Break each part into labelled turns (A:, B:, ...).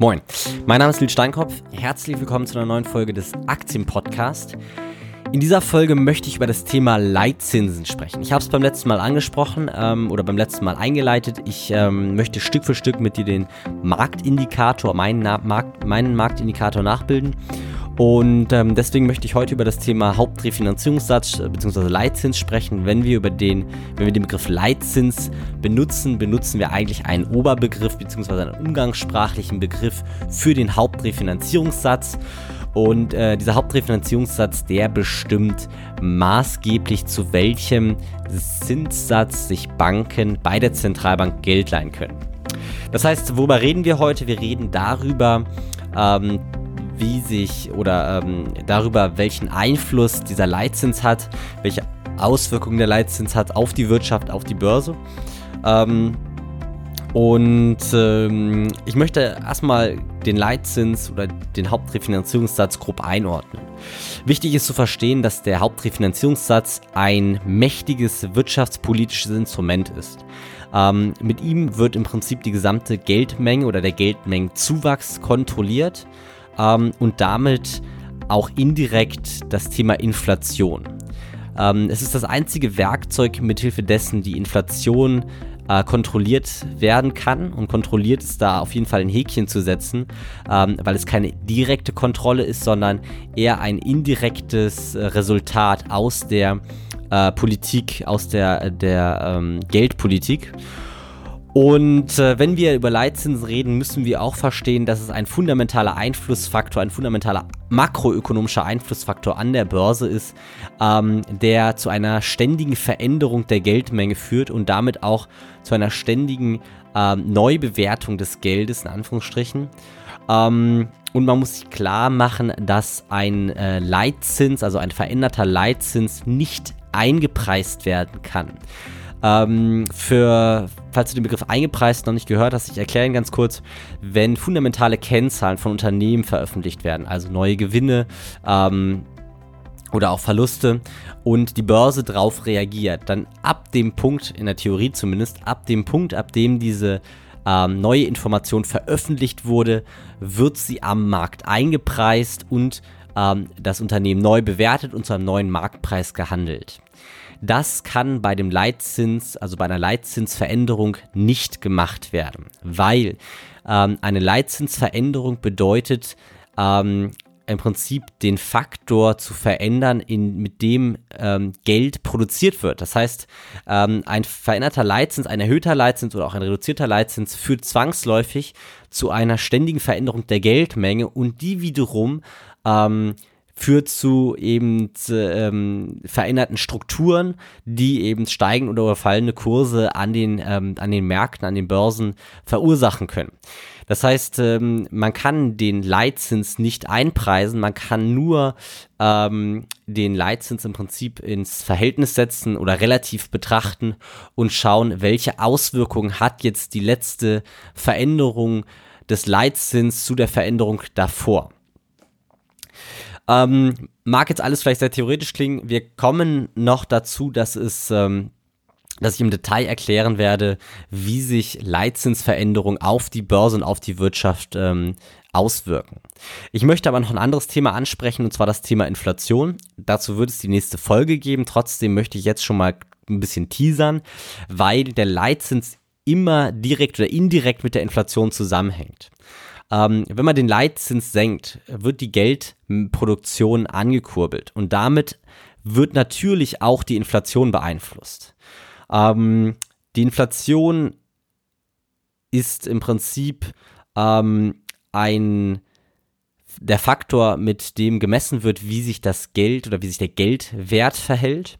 A: Moin, mein Name ist Lil Steinkopf. Herzlich willkommen zu einer neuen Folge des Aktienpodcast. In dieser Folge möchte ich über das Thema Leitzinsen sprechen. Ich habe es beim letzten Mal angesprochen ähm, oder beim letzten Mal eingeleitet. Ich ähm, möchte Stück für Stück mit dir den Marktindikator, meinen, Na Markt, meinen Marktindikator nachbilden und ähm, deswegen möchte ich heute über das Thema Hauptrefinanzierungssatz äh, bzw. Leitzins sprechen. Wenn wir über den, wenn wir den Begriff Leitzins benutzen, benutzen wir eigentlich einen Oberbegriff bzw. einen umgangssprachlichen Begriff für den Hauptrefinanzierungssatz. Und äh, dieser Hauptrefinanzierungssatz, der bestimmt maßgeblich zu welchem Zinssatz sich Banken bei der Zentralbank Geld leihen können. Das heißt, worüber reden wir heute? Wir reden darüber, ähm, wie sich oder ähm, darüber, welchen Einfluss dieser Leitzins hat, welche Auswirkungen der Leitzins hat auf die Wirtschaft, auf die Börse. Ähm, und ähm, ich möchte erstmal den Leitzins oder den Hauptrefinanzierungssatz grob einordnen. Wichtig ist zu verstehen, dass der Hauptrefinanzierungssatz ein mächtiges wirtschaftspolitisches Instrument ist. Ähm, mit ihm wird im Prinzip die gesamte Geldmenge oder der Geldmengenzuwachs kontrolliert ähm, und damit auch indirekt das Thema Inflation. Ähm, es ist das einzige Werkzeug, mithilfe dessen die Inflation äh, kontrolliert werden kann. Und kontrolliert ist da auf jeden Fall ein Häkchen zu setzen, ähm, weil es keine direkte Kontrolle ist, sondern eher ein indirektes äh, Resultat aus der äh, Politik, aus der, der ähm, Geldpolitik. Und äh, wenn wir über Leitzinsen reden, müssen wir auch verstehen, dass es ein fundamentaler Einflussfaktor, ein fundamentaler makroökonomischer Einflussfaktor an der Börse ist, ähm, der zu einer ständigen Veränderung der Geldmenge führt und damit auch zu einer ständigen ähm, Neubewertung des Geldes, in Anführungsstrichen. Ähm, und man muss sich klar machen, dass ein äh, Leitzins, also ein veränderter Leitzins, nicht eingepreist werden kann. Ähm, für, falls du den Begriff eingepreist noch nicht gehört hast, ich erkläre ihn ganz kurz. Wenn fundamentale Kennzahlen von Unternehmen veröffentlicht werden, also neue Gewinne, ähm, oder auch Verluste und die Börse darauf reagiert, dann ab dem Punkt, in der Theorie zumindest, ab dem Punkt, ab dem diese ähm, neue Information veröffentlicht wurde, wird sie am Markt eingepreist und ähm, das Unternehmen neu bewertet und zu einem neuen Marktpreis gehandelt. Das kann bei dem Leitzins, also bei einer Leitzinsveränderung nicht gemacht werden, weil ähm, eine Leitzinsveränderung bedeutet ähm, im Prinzip den Faktor zu verändern, in, mit dem ähm, Geld produziert wird. Das heißt, ähm, ein veränderter Leitzins, ein erhöhter Leitzins oder auch ein reduzierter Leitzins führt zwangsläufig zu einer ständigen Veränderung der Geldmenge und die wiederum ähm, führt zu eben ähm, veränderten Strukturen, die eben steigende oder fallende Kurse an den, ähm, an den Märkten, an den Börsen verursachen können. Das heißt, ähm, man kann den Leitzins nicht einpreisen, man kann nur ähm, den Leitzins im Prinzip ins Verhältnis setzen oder relativ betrachten und schauen, welche Auswirkungen hat jetzt die letzte Veränderung des Leitzins zu der Veränderung davor. Ähm, mag jetzt alles vielleicht sehr theoretisch klingen. Wir kommen noch dazu, dass es ähm, dass ich im Detail erklären werde, wie sich Leitzinsveränderungen auf die Börse und auf die Wirtschaft ähm, auswirken. Ich möchte aber noch ein anderes Thema ansprechen, und zwar das Thema Inflation. Dazu wird es die nächste Folge geben. Trotzdem möchte ich jetzt schon mal ein bisschen teasern, weil der Leitzins immer direkt oder indirekt mit der Inflation zusammenhängt. Ähm, wenn man den Leitzins senkt, wird die Geldproduktion angekurbelt und damit wird natürlich auch die Inflation beeinflusst. Ähm, die Inflation ist im Prinzip ähm, ein der Faktor, mit dem gemessen wird, wie sich das Geld oder wie sich der Geldwert verhält.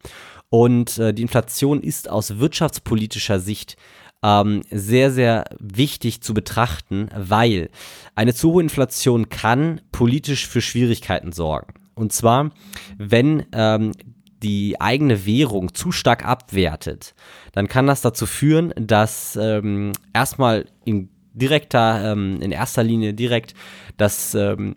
A: Und äh, die Inflation ist aus wirtschaftspolitischer Sicht ähm, sehr, sehr wichtig zu betrachten, weil eine zu hohe Inflation kann politisch für Schwierigkeiten sorgen. Und zwar, wenn ähm, die eigene Währung zu stark abwertet, dann kann das dazu führen, dass ähm, erstmal in direkter, ähm, in erster Linie direkt, dass ähm,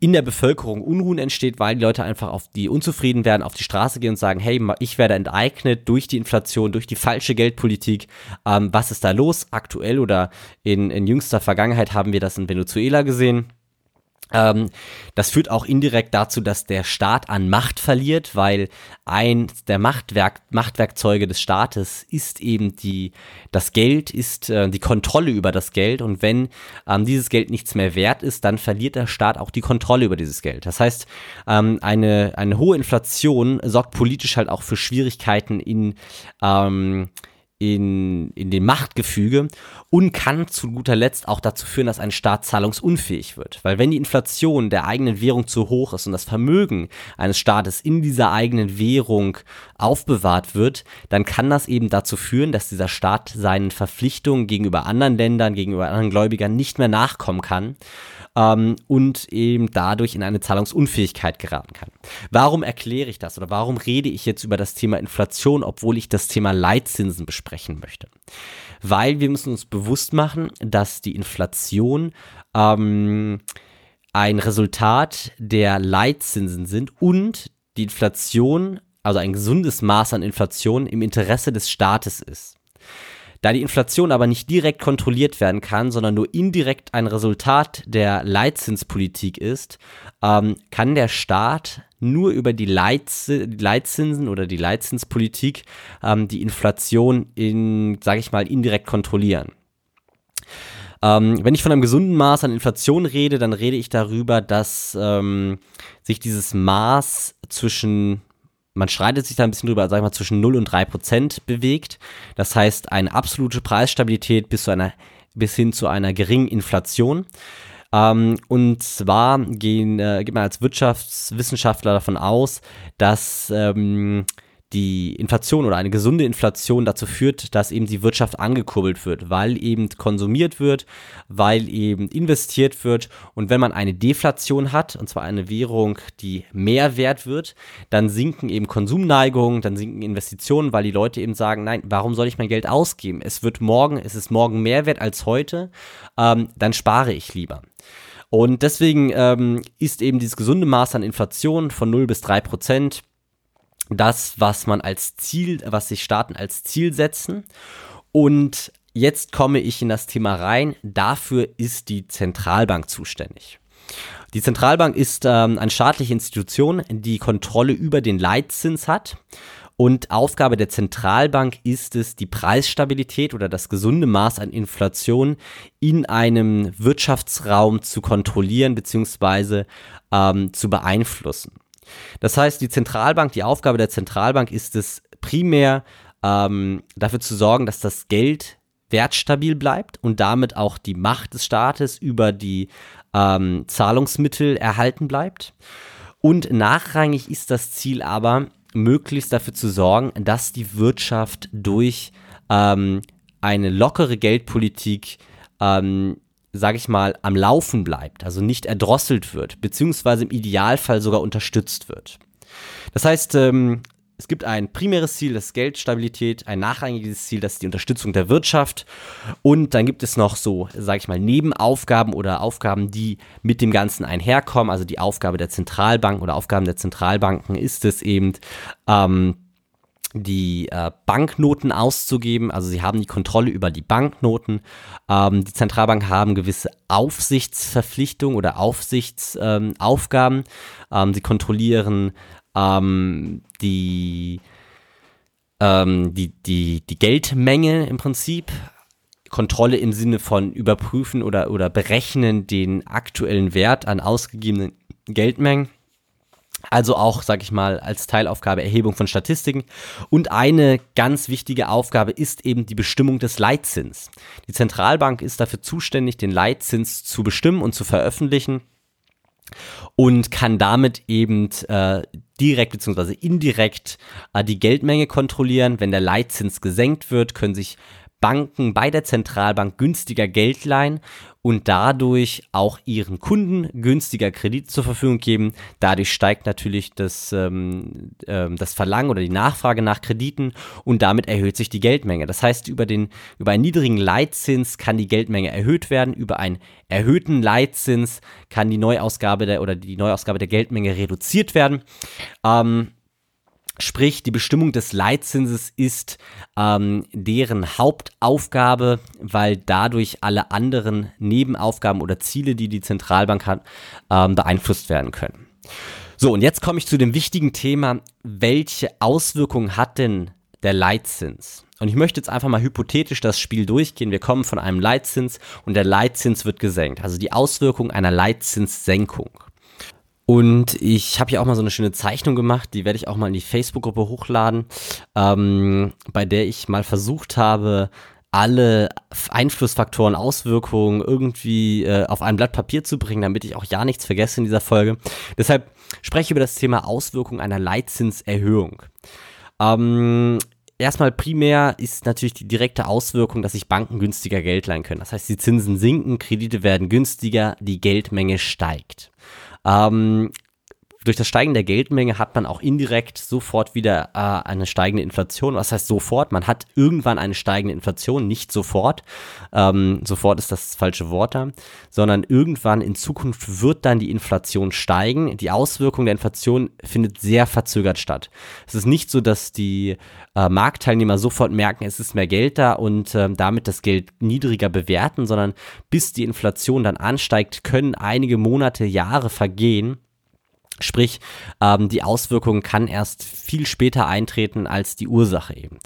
A: in der Bevölkerung Unruhen entsteht, weil die Leute einfach auf die unzufrieden werden, auf die Straße gehen und sagen, hey, ich werde enteignet durch die Inflation, durch die falsche Geldpolitik. Ähm, was ist da los? Aktuell oder in, in jüngster Vergangenheit haben wir das in Venezuela gesehen. Ähm, das führt auch indirekt dazu, dass der Staat an Macht verliert, weil eins der Machtwerk Machtwerkzeuge des Staates ist eben die, das Geld, ist äh, die Kontrolle über das Geld. Und wenn ähm, dieses Geld nichts mehr wert ist, dann verliert der Staat auch die Kontrolle über dieses Geld. Das heißt, ähm, eine, eine hohe Inflation sorgt politisch halt auch für Schwierigkeiten in ähm, in, in dem Machtgefüge und kann zu guter Letzt auch dazu führen, dass ein Staat zahlungsunfähig wird. Weil wenn die Inflation der eigenen Währung zu hoch ist und das Vermögen eines Staates in dieser eigenen Währung aufbewahrt wird, dann kann das eben dazu führen, dass dieser Staat seinen Verpflichtungen gegenüber anderen Ländern, gegenüber anderen Gläubigern nicht mehr nachkommen kann ähm, und eben dadurch in eine Zahlungsunfähigkeit geraten kann. Warum erkläre ich das oder warum rede ich jetzt über das Thema Inflation, obwohl ich das Thema Leitzinsen besprechen möchte? Weil wir müssen uns bewusst machen, dass die Inflation ähm, ein Resultat der Leitzinsen sind und die Inflation, also ein gesundes Maß an Inflation im Interesse des Staates ist. Da die Inflation aber nicht direkt kontrolliert werden kann, sondern nur indirekt ein Resultat der Leitzinspolitik ist, ähm, kann der Staat nur über die, Leitz Leitzinsen oder die Leitzinspolitik ähm, die Inflation in, sage ich mal, indirekt kontrollieren. Ähm, wenn ich von einem gesunden Maß an Inflation rede, dann rede ich darüber, dass ähm, sich dieses Maß zwischen man streitet sich da ein bisschen drüber, sag ich mal, zwischen 0 und 3 Prozent bewegt. Das heißt, eine absolute Preisstabilität bis, zu einer, bis hin zu einer geringen Inflation. Ähm, und zwar gehen, äh, geht man als Wirtschaftswissenschaftler davon aus, dass ähm, die Inflation oder eine gesunde Inflation dazu führt, dass eben die Wirtschaft angekurbelt wird, weil eben konsumiert wird, weil eben investiert wird. Und wenn man eine Deflation hat, und zwar eine Währung, die mehr wert wird, dann sinken eben Konsumneigungen, dann sinken Investitionen, weil die Leute eben sagen, nein, warum soll ich mein Geld ausgeben? Es wird morgen, es ist morgen mehr wert als heute, ähm, dann spare ich lieber. Und deswegen ähm, ist eben dieses gesunde Maß an Inflation von 0 bis 3 Prozent das, was man als Ziel, was sich Staaten als Ziel setzen. Und jetzt komme ich in das Thema rein. Dafür ist die Zentralbank zuständig. Die Zentralbank ist ähm, eine staatliche Institution, die Kontrolle über den Leitzins hat. Und Aufgabe der Zentralbank ist es, die Preisstabilität oder das gesunde Maß an Inflation in einem Wirtschaftsraum zu kontrollieren bzw. Ähm, zu beeinflussen. Das heißt, die Zentralbank, die Aufgabe der Zentralbank ist es primär ähm, dafür zu sorgen, dass das Geld wertstabil bleibt und damit auch die Macht des Staates über die ähm, Zahlungsmittel erhalten bleibt. Und nachrangig ist das Ziel aber, möglichst dafür zu sorgen, dass die Wirtschaft durch ähm, eine lockere Geldpolitik ähm, sage ich mal, am Laufen bleibt, also nicht erdrosselt wird, beziehungsweise im Idealfall sogar unterstützt wird. Das heißt, ähm, es gibt ein primäres Ziel, das ist Geldstabilität, ein nachrangiges Ziel, das ist die Unterstützung der Wirtschaft und dann gibt es noch so, sage ich mal, Nebenaufgaben oder Aufgaben, die mit dem Ganzen einherkommen. Also die Aufgabe der Zentralbank oder Aufgaben der Zentralbanken ist es eben, ähm, die äh, Banknoten auszugeben. Also sie haben die Kontrolle über die Banknoten. Ähm, die Zentralbank haben gewisse Aufsichtsverpflichtungen oder Aufsichtsaufgaben. Ähm, ähm, sie kontrollieren ähm, die, ähm, die, die, die Geldmenge im Prinzip. Kontrolle im Sinne von überprüfen oder, oder berechnen den aktuellen Wert an ausgegebenen Geldmengen. Also auch, sag ich mal, als Teilaufgabe Erhebung von Statistiken. Und eine ganz wichtige Aufgabe ist eben die Bestimmung des Leitzins. Die Zentralbank ist dafür zuständig, den Leitzins zu bestimmen und zu veröffentlichen und kann damit eben äh, direkt bzw. indirekt äh, die Geldmenge kontrollieren. Wenn der Leitzins gesenkt wird, können sich Banken bei der Zentralbank günstiger Geld leihen und dadurch auch ihren Kunden günstiger Kredit zur Verfügung geben. Dadurch steigt natürlich das, ähm, ähm, das Verlangen oder die Nachfrage nach Krediten und damit erhöht sich die Geldmenge. Das heißt, über, den, über einen niedrigen Leitzins kann die Geldmenge erhöht werden, über einen erhöhten Leitzins kann die Neuausgabe der oder die Neuausgabe der Geldmenge reduziert werden. Ähm, Sprich, die Bestimmung des Leitzinses ist ähm, deren Hauptaufgabe, weil dadurch alle anderen Nebenaufgaben oder Ziele, die die Zentralbank hat, ähm, beeinflusst werden können. So, und jetzt komme ich zu dem wichtigen Thema, welche Auswirkungen hat denn der Leitzins? Und ich möchte jetzt einfach mal hypothetisch das Spiel durchgehen. Wir kommen von einem Leitzins und der Leitzins wird gesenkt. Also die Auswirkung einer Leitzinssenkung. Und ich habe hier auch mal so eine schöne Zeichnung gemacht, die werde ich auch mal in die Facebook-Gruppe hochladen, ähm, bei der ich mal versucht habe, alle Einflussfaktoren, Auswirkungen irgendwie äh, auf ein Blatt Papier zu bringen, damit ich auch ja nichts vergesse in dieser Folge. Deshalb spreche ich über das Thema Auswirkungen einer Leitzinserhöhung. Ähm, erstmal primär ist natürlich die direkte Auswirkung, dass sich Banken günstiger Geld leihen können. Das heißt, die Zinsen sinken, Kredite werden günstiger, die Geldmenge steigt. Ähm, durch das Steigen der Geldmenge hat man auch indirekt sofort wieder äh, eine steigende Inflation. Was heißt sofort? Man hat irgendwann eine steigende Inflation, nicht sofort. Ähm, sofort ist das falsche Wort da, sondern irgendwann in Zukunft wird dann die Inflation steigen. Die Auswirkung der Inflation findet sehr verzögert statt. Es ist nicht so, dass die äh, Marktteilnehmer sofort merken, es ist mehr Geld da und äh, damit das Geld niedriger bewerten, sondern bis die Inflation dann ansteigt, können einige Monate, Jahre vergehen Sprich, ähm, die Auswirkung kann erst viel später eintreten als die Ursache eben.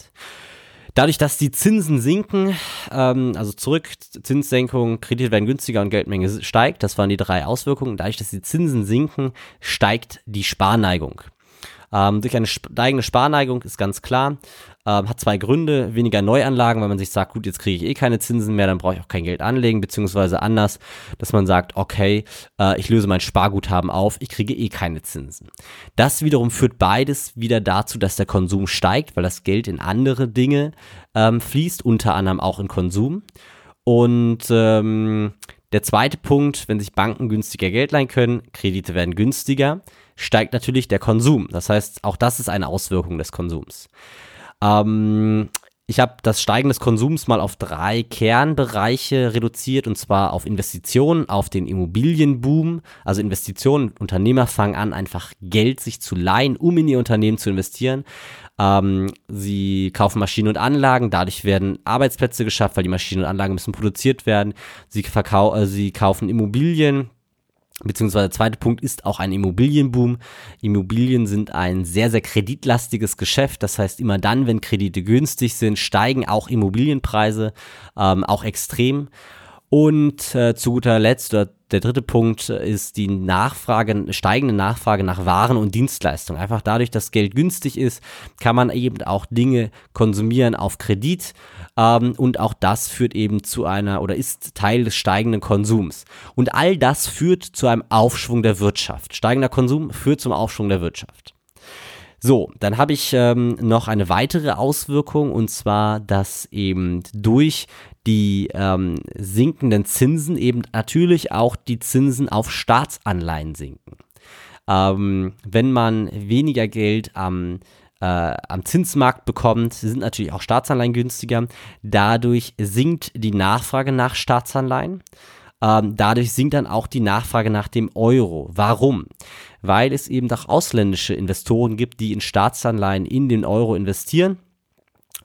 A: Dadurch, dass die Zinsen sinken, ähm, also zurück, Zinssenkung, Kredite werden günstiger und Geldmenge steigt, das waren die drei Auswirkungen. Dadurch, dass die Zinsen sinken, steigt die Sparneigung. Ähm, durch eine steigende Sparneigung ist ganz klar, ähm, hat zwei Gründe. Weniger Neuanlagen, weil man sich sagt, gut, jetzt kriege ich eh keine Zinsen mehr, dann brauche ich auch kein Geld anlegen, beziehungsweise anders, dass man sagt, okay, äh, ich löse mein Sparguthaben auf, ich kriege eh keine Zinsen. Das wiederum führt beides wieder dazu, dass der Konsum steigt, weil das Geld in andere Dinge ähm, fließt, unter anderem auch in Konsum. Und ähm, der zweite Punkt, wenn sich Banken günstiger Geld leihen können, Kredite werden günstiger, steigt natürlich der Konsum. Das heißt, auch das ist eine Auswirkung des Konsums. Ähm, ich habe das Steigen des Konsums mal auf drei Kernbereiche reduziert und zwar auf Investitionen, auf den Immobilienboom, also Investitionen. Unternehmer fangen an, einfach Geld sich zu leihen, um in ihr Unternehmen zu investieren. Ähm, sie kaufen Maschinen und Anlagen, dadurch werden Arbeitsplätze geschafft, weil die Maschinen und Anlagen müssen produziert werden. Sie, verkau äh, sie kaufen Immobilien, Beziehungsweise der zweite Punkt ist auch ein Immobilienboom. Immobilien sind ein sehr, sehr kreditlastiges Geschäft. Das heißt, immer dann, wenn Kredite günstig sind, steigen auch Immobilienpreise, ähm, auch extrem. Und äh, zu guter Letzt, oder der dritte Punkt ist die Nachfrage, steigende Nachfrage nach Waren und Dienstleistungen. Einfach dadurch, dass Geld günstig ist, kann man eben auch Dinge konsumieren auf Kredit. Ähm, und auch das führt eben zu einer oder ist Teil des steigenden Konsums. Und all das führt zu einem Aufschwung der Wirtschaft. Steigender Konsum führt zum Aufschwung der Wirtschaft. So, dann habe ich ähm, noch eine weitere Auswirkung und zwar, dass eben durch die ähm, sinkenden Zinsen eben natürlich auch die Zinsen auf Staatsanleihen sinken. Ähm, wenn man weniger Geld am äh, am Zinsmarkt bekommt, sind natürlich auch Staatsanleihen günstiger. Dadurch sinkt die Nachfrage nach Staatsanleihen. Ähm, dadurch sinkt dann auch die Nachfrage nach dem Euro. Warum? Weil es eben auch ausländische Investoren gibt, die in Staatsanleihen in den Euro investieren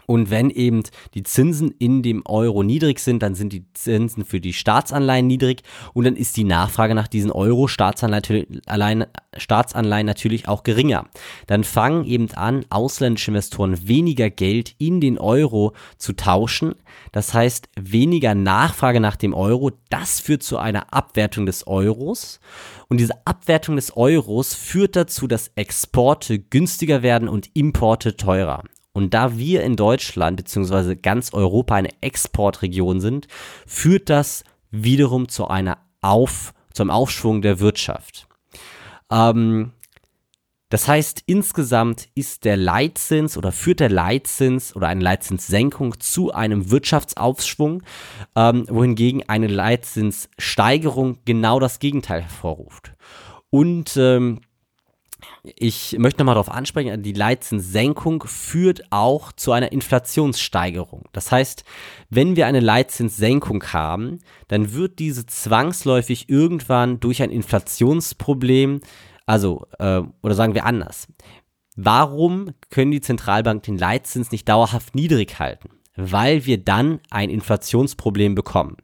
A: und wenn eben die Zinsen in dem Euro niedrig sind, dann sind die Zinsen für die Staatsanleihen niedrig und dann ist die Nachfrage nach diesen Euro-Staatsanleihen Staatsanleihen natürlich auch geringer. Dann fangen eben an, ausländische Investoren weniger Geld in den Euro zu tauschen. Das heißt, weniger Nachfrage nach dem Euro. Das führt zu einer Abwertung des Euros. Und diese Abwertung des Euros führt dazu, dass Exporte günstiger werden und Importe teurer. Und da wir in Deutschland bzw. ganz Europa eine Exportregion sind, führt das wiederum zu einer Auf, zum Aufschwung der Wirtschaft. Ähm, Das heißt, insgesamt ist der Leitzins oder führt der Leitzins oder eine Leitzinssenkung zu einem Wirtschaftsaufschwung, ähm, wohingegen eine Leitzinssteigerung genau das Gegenteil hervorruft. Und ähm, ich möchte nochmal darauf ansprechen, die Leitzinssenkung führt auch zu einer Inflationssteigerung. Das heißt, wenn wir eine Leitzinssenkung haben, dann wird diese zwangsläufig irgendwann durch ein Inflationsproblem also, äh, oder sagen wir anders. Warum können die Zentralbanken den Leitzins nicht dauerhaft niedrig halten? Weil wir dann ein Inflationsproblem bekommen.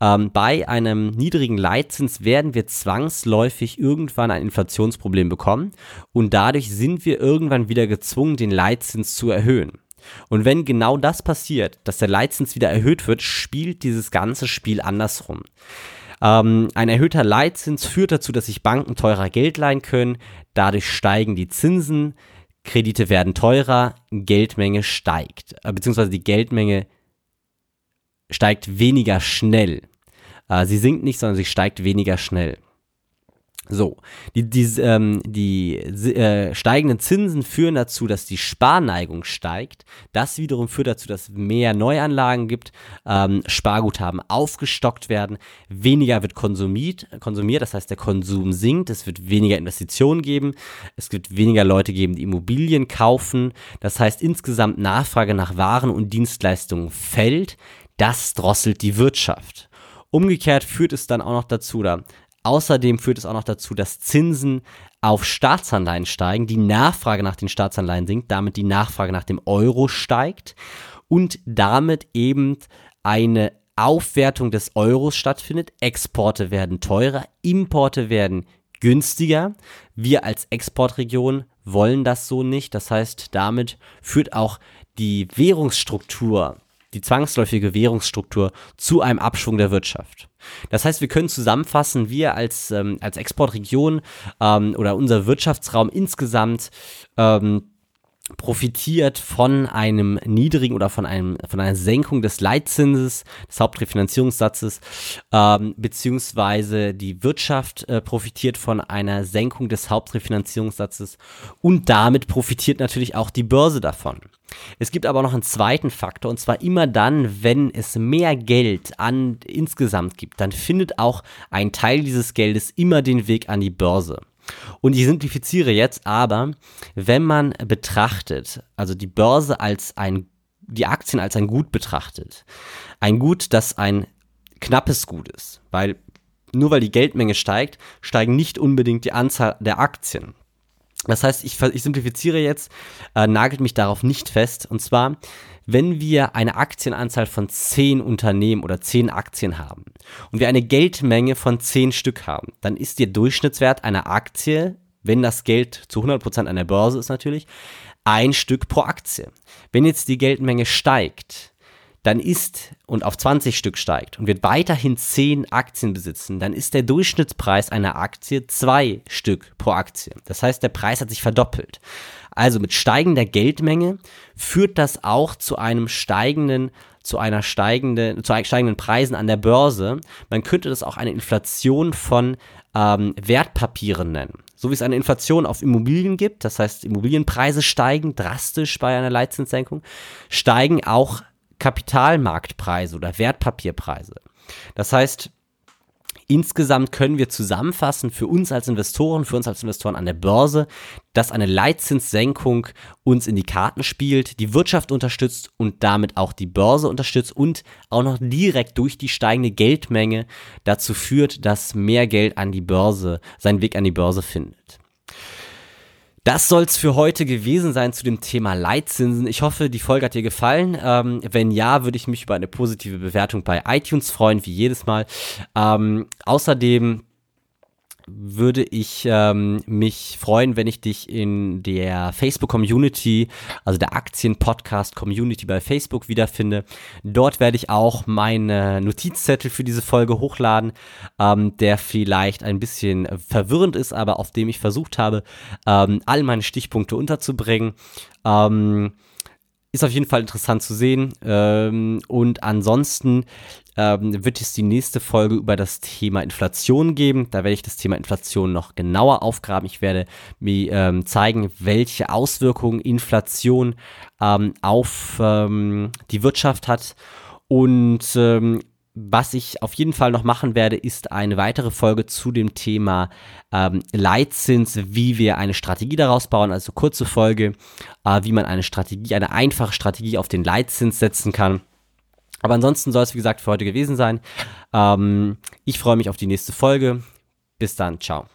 A: Ähm, bei einem niedrigen Leitzins werden wir zwangsläufig irgendwann ein Inflationsproblem bekommen und dadurch sind wir irgendwann wieder gezwungen, den Leitzins zu erhöhen. Und wenn genau das passiert, dass der Leitzins wieder erhöht wird, spielt dieses ganze Spiel andersrum. Ähm, ein erhöhter Leitzins führt dazu, dass sich Banken teurer Geld leihen können. Dadurch steigen die Zinsen, Kredite werden teurer, Geldmenge steigt, äh, beziehungsweise die Geldmenge steigt weniger schnell. Äh, sie sinkt nicht, sondern sie steigt weniger schnell. So, die, die, ähm, die äh, steigenden Zinsen führen dazu, dass die Sparneigung steigt. Das wiederum führt dazu, dass mehr Neuanlagen gibt, ähm, Sparguthaben aufgestockt werden, weniger wird konsumiert, konsumiert, das heißt der Konsum sinkt, es wird weniger Investitionen geben, es wird weniger Leute geben, die Immobilien kaufen, das heißt insgesamt Nachfrage nach Waren und Dienstleistungen fällt, das drosselt die Wirtschaft. Umgekehrt führt es dann auch noch dazu, da Außerdem führt es auch noch dazu, dass Zinsen auf Staatsanleihen steigen, die Nachfrage nach den Staatsanleihen sinkt, damit die Nachfrage nach dem Euro steigt und damit eben eine Aufwertung des Euros stattfindet. Exporte werden teurer, Importe werden günstiger. Wir als Exportregion wollen das so nicht. Das heißt, damit führt auch die Währungsstruktur die zwangsläufige Währungsstruktur zu einem Abschwung der Wirtschaft. Das heißt, wir können zusammenfassen, wir als, ähm, als Exportregion ähm, oder unser Wirtschaftsraum insgesamt ähm, profitiert von einem niedrigen oder von einem von einer Senkung des Leitzinses, des Hauptrefinanzierungssatzes, ähm, beziehungsweise die Wirtschaft äh, profitiert von einer Senkung des Hauptrefinanzierungssatzes und damit profitiert natürlich auch die Börse davon. Es gibt aber noch einen zweiten Faktor und zwar immer dann, wenn es mehr Geld an insgesamt gibt, dann findet auch ein Teil dieses Geldes immer den Weg an die Börse. Und ich simplifiziere jetzt, aber wenn man betrachtet, also die Börse als ein, die Aktien als ein Gut betrachtet, ein Gut, das ein knappes Gut ist, weil nur weil die Geldmenge steigt, steigen nicht unbedingt die Anzahl der Aktien. Das heißt, ich, ich simplifiziere jetzt, äh, nagelt mich darauf nicht fest. Und zwar, wenn wir eine Aktienanzahl von 10 Unternehmen oder 10 Aktien haben und wir eine Geldmenge von 10 Stück haben, dann ist der Durchschnittswert einer Aktie, wenn das Geld zu 100% an der Börse ist natürlich, ein Stück pro Aktie. Wenn jetzt die Geldmenge steigt, dann ist und auf 20 Stück steigt und wird weiterhin 10 Aktien besitzen, dann ist der Durchschnittspreis einer Aktie 2 Stück pro Aktie. Das heißt, der Preis hat sich verdoppelt. Also mit steigender Geldmenge führt das auch zu einem steigenden zu einer steigenden, zu steigenden Preisen an der Börse. Man könnte das auch eine Inflation von ähm, Wertpapieren nennen. So wie es eine Inflation auf Immobilien gibt, das heißt Immobilienpreise steigen drastisch bei einer Leitzinssenkung, steigen auch Kapitalmarktpreise oder Wertpapierpreise. Das heißt, insgesamt können wir zusammenfassen für uns als Investoren, für uns als Investoren an der Börse, dass eine Leitzinssenkung uns in die Karten spielt, die Wirtschaft unterstützt und damit auch die Börse unterstützt und auch noch direkt durch die steigende Geldmenge dazu führt, dass mehr Geld an die Börse, seinen Weg an die Börse findet. Das soll es für heute gewesen sein zu dem Thema Leitzinsen. Ich hoffe, die Folge hat dir gefallen. Ähm, wenn ja, würde ich mich über eine positive Bewertung bei iTunes freuen, wie jedes Mal. Ähm, außerdem würde ich ähm, mich freuen, wenn ich dich in der Facebook-Community, also der Aktien-Podcast-Community bei Facebook wiederfinde. Dort werde ich auch meine Notizzettel für diese Folge hochladen, ähm, der vielleicht ein bisschen verwirrend ist, aber auf dem ich versucht habe, ähm, all meine Stichpunkte unterzubringen. Ähm, ist auf jeden Fall interessant zu sehen. Ähm, und ansonsten ähm, wird es die nächste Folge über das Thema Inflation geben. Da werde ich das Thema Inflation noch genauer aufgraben. Ich werde mir ähm, zeigen, welche Auswirkungen Inflation ähm, auf ähm, die Wirtschaft hat. Und ähm, was ich auf jeden Fall noch machen werde, ist eine weitere Folge zu dem Thema ähm, Leitzins, wie wir eine Strategie daraus bauen. Also kurze Folge, äh, wie man eine Strategie, eine einfache Strategie auf den Leitzins setzen kann. Aber ansonsten soll es, wie gesagt, für heute gewesen sein. Ähm, ich freue mich auf die nächste Folge. Bis dann, ciao.